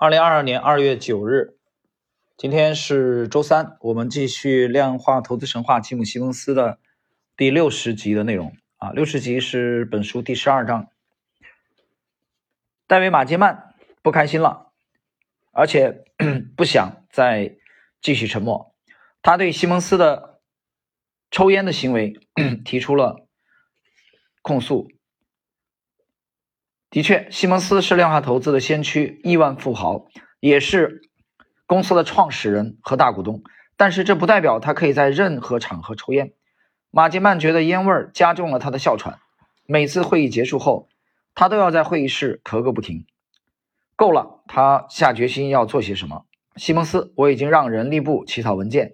二零二二年二月九日，今天是周三，我们继续量化投资神话吉姆·西蒙斯的第六十集的内容啊。六十集是本书第十二章。戴维·马杰曼不开心了，而且 不想再继续沉默。他对西蒙斯的抽烟的行为 提出了控诉。的确，西蒙斯是量化投资的先驱、亿万富豪，也是公司的创始人和大股东。但是这不代表他可以在任何场合抽烟。马杰曼觉得烟味儿加重了他的哮喘，每次会议结束后，他都要在会议室咳个不停。够了，他下决心要做些什么。西蒙斯，我已经让人力部起草文件，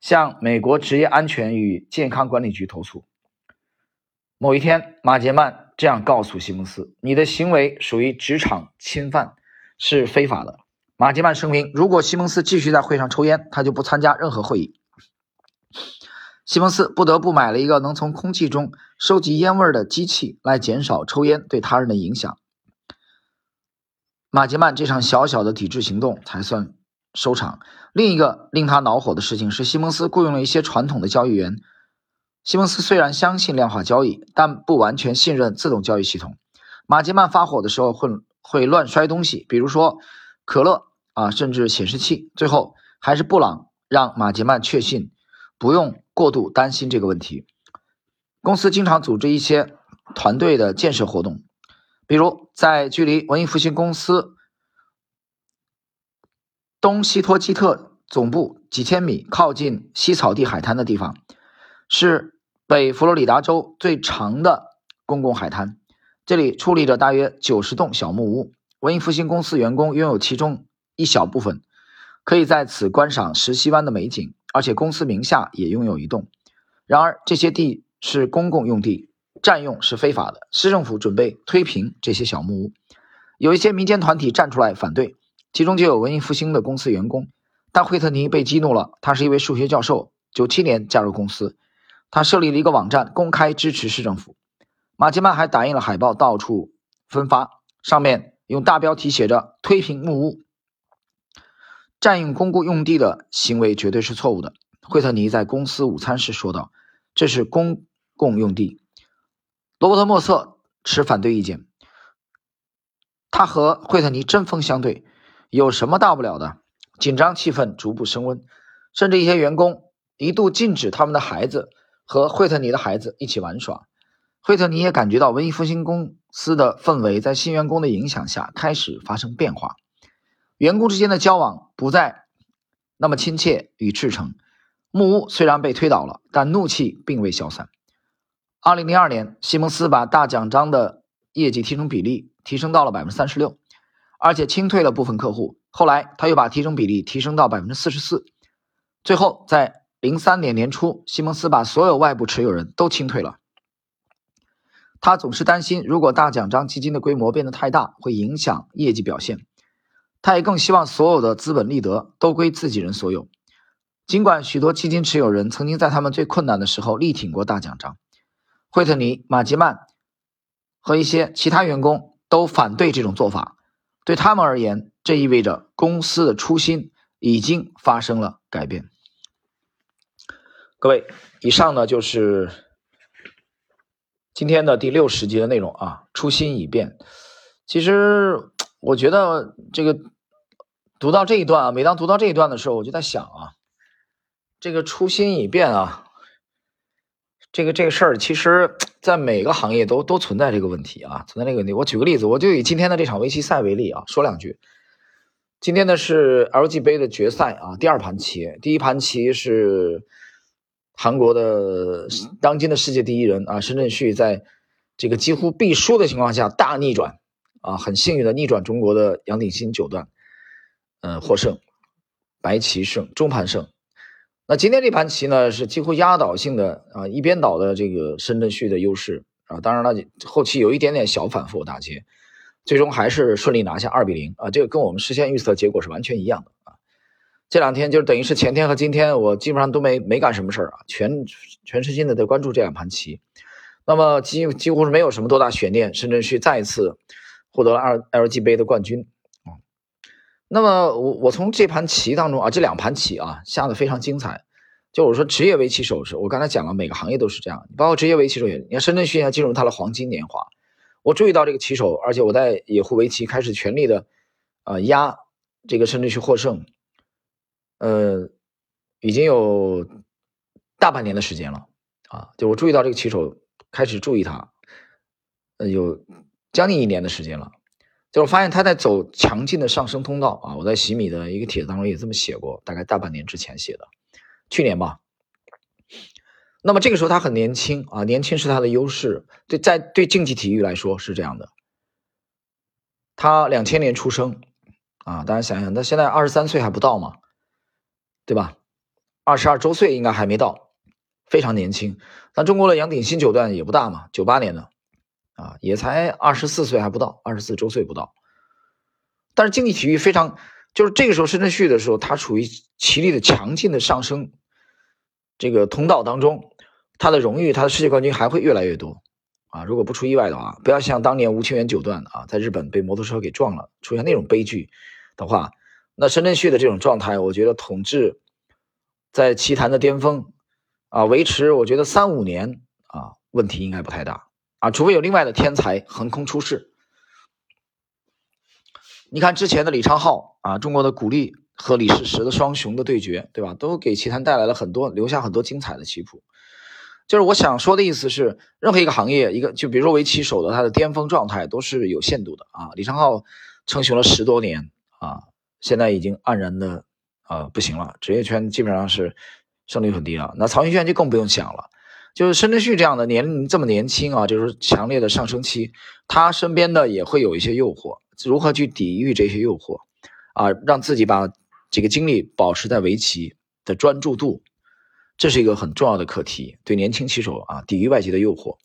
向美国职业安全与健康管理局投诉。某一天，马杰曼。这样告诉西蒙斯：“你的行为属于职场侵犯，是非法的。”马吉曼声明：“如果西蒙斯继续在会上抽烟，他就不参加任何会议。”西蒙斯不得不买了一个能从空气中收集烟味的机器，来减少抽烟对他人的影响。马吉曼这场小小的抵制行动才算收场。另一个令他恼火的事情是，西蒙斯雇佣了一些传统的交易员。西蒙斯虽然相信量化交易，但不完全信任自动交易系统。马杰曼发火的时候会会乱摔东西，比如说可乐啊，甚至显示器。最后还是布朗让马杰曼确信不用过度担心这个问题。公司经常组织一些团队的建设活动，比如在距离文艺复兴公司东西托基特总部几千米、靠近西草地海滩的地方是。北佛罗里达州最长的公共海滩，这里矗立着大约九十栋小木屋。文艺复兴公司员工拥有其中一小部分，可以在此观赏石溪湾的美景，而且公司名下也拥有一栋。然而，这些地是公共用地，占用是非法的。市政府准备推平这些小木屋，有一些民间团体站出来反对，其中就有文艺复兴的公司员工。但惠特尼被激怒了，他是一位数学教授，九七年加入公司。他设立了一个网站，公开支持市政府。马吉曼还打印了海报，到处分发，上面用大标题写着“推平木屋，占用公共用地的行为绝对是错误的。”惠特尼在公司午餐时说道：“这是公共用地。”罗伯特·莫瑟持反对意见，他和惠特尼针锋相对。有什么大不了的？紧张气氛逐步升温，甚至一些员工一度禁止他们的孩子。和惠特尼的孩子一起玩耍，惠特尼也感觉到文艺复兴公司的氛围在新员工的影响下开始发生变化，员工之间的交往不再那么亲切与赤诚。木屋虽然被推倒了，但怒气并未消散。二零零二年，西蒙斯把大奖章的业绩提成比例提升到了百分之三十六，而且清退了部分客户。后来，他又把提成比例提升到百分之四十四，最后在。零三年年初，西蒙斯把所有外部持有人都清退了。他总是担心，如果大奖章基金的规模变得太大，会影响业绩表现。他也更希望所有的资本利得都归自己人所有。尽管许多基金持有人曾经在他们最困难的时候力挺过大奖章，惠特尼、马吉曼和一些其他员工都反对这种做法。对他们而言，这意味着公司的初心已经发生了改变。各位，以上呢就是今天的第六十集的内容啊。初心已变，其实我觉得这个读到这一段啊，每当读到这一段的时候，我就在想啊，这个初心已变啊，这个这个事儿，其实在每个行业都都存在这个问题啊，存在这个问题。我举个例子，我就以今天的这场围棋赛为例啊，说两句。今天呢是 LG 杯的决赛啊，第二盘棋，第一盘棋是。韩国的当今的世界第一人啊，申正旭在这个几乎必输的情况下大逆转啊，很幸运的逆转中国的杨鼎新九段，嗯，获胜，白棋胜，中盘胜。那今天这盘棋呢，是几乎压倒性的啊，一边倒的这个申正旭的优势啊。当然了，后期有一点点小反复打劫，最终还是顺利拿下二比零啊。这个跟我们事先预测结果是完全一样的。这两天就等于是前天和今天，我基本上都没没干什么事儿啊，全全身心的在关注这两盘棋。那么几几乎是没有什么多大悬念，深圳旭再一次获得了二 LG 杯的冠军啊。那么我我从这盘棋当中啊，这两盘棋啊下的非常精彩。就我说职业围棋手是，我刚才讲了，每个行业都是这样，包括职业围棋手也。你看深圳现在进入他的黄金年华，我注意到这个棋手，而且我在野狐围棋开始全力的，呃压这个深圳区获胜，呃，已经有大半年的时间了啊。就我注意到这个棋手开始注意他，呃，有将近一年的时间了。就我发现他在走强劲的上升通道啊。我在喜米的一个帖子当中也这么写过，大概大半年之前写的。去年吧，那么这个时候他很年轻啊，年轻是他的优势。对，在对竞技体育来说是这样的。他两千年出生啊，大家想想，他现在二十三岁还不到嘛，对吧？二十二周岁应该还没到，非常年轻。咱中国的杨鼎新九段也不大嘛，九八年的啊，也才二十四岁还不到，二十四周岁不到。但是竞技体育非常。就是这个时候，深圳旭的时候，他处于棋力的强劲的上升这个通道当中，他的荣誉，他的世界冠军还会越来越多啊！如果不出意外的话，不要像当年吴清源九段啊，在日本被摩托车给撞了，出现那种悲剧的话，那深圳旭的这种状态，我觉得统治在棋坛的巅峰啊，维持我觉得三五年啊，问题应该不太大啊，除非有另外的天才横空出世。你看之前的李昌镐啊，中国的古力和李世石的双雄的对决，对吧？都给棋坛带来了很多，留下很多精彩的棋谱。就是我想说的意思是，任何一个行业，一个就比如说围棋手的他的巅峰状态都是有限度的啊。李昌镐称雄了十多年啊，现在已经黯然的啊不行了，职业圈基本上是胜率很低了。那曹云轩就更不用想了，就是申真旭这样的年龄这么年轻啊，就是强烈的上升期，他身边的也会有一些诱惑。如何去抵御这些诱惑，啊，让自己把这个精力保持在围棋的专注度，这是一个很重要的课题。对年轻棋手啊，抵御外界的诱惑。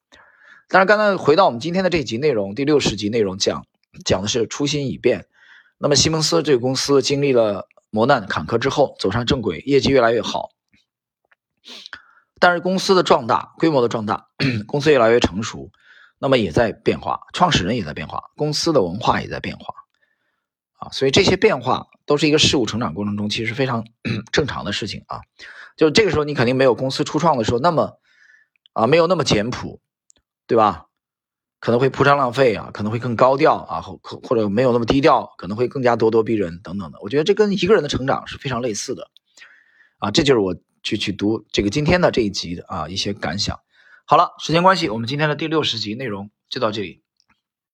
但是刚才回到我们今天的这集内容，第六十集内容讲讲的是初心已变。那么西蒙斯这个公司经历了磨难坎坷之后，走上正轨，业绩越来越好。但是公司的壮大，规模的壮大，公司越来越成熟。那么也在变化，创始人也在变化，公司的文化也在变化，啊，所以这些变化都是一个事物成长过程中其实非常 正常的事情啊。就这个时候，你肯定没有公司初创的时候那么啊，没有那么简朴，对吧？可能会铺张浪费啊，可能会更高调啊，或或者没有那么低调，可能会更加咄咄逼人等等的。我觉得这跟一个人的成长是非常类似的啊。这就是我去去读这个今天的这一集的啊一些感想。好了，时间关系，我们今天的第六十集内容就到这里。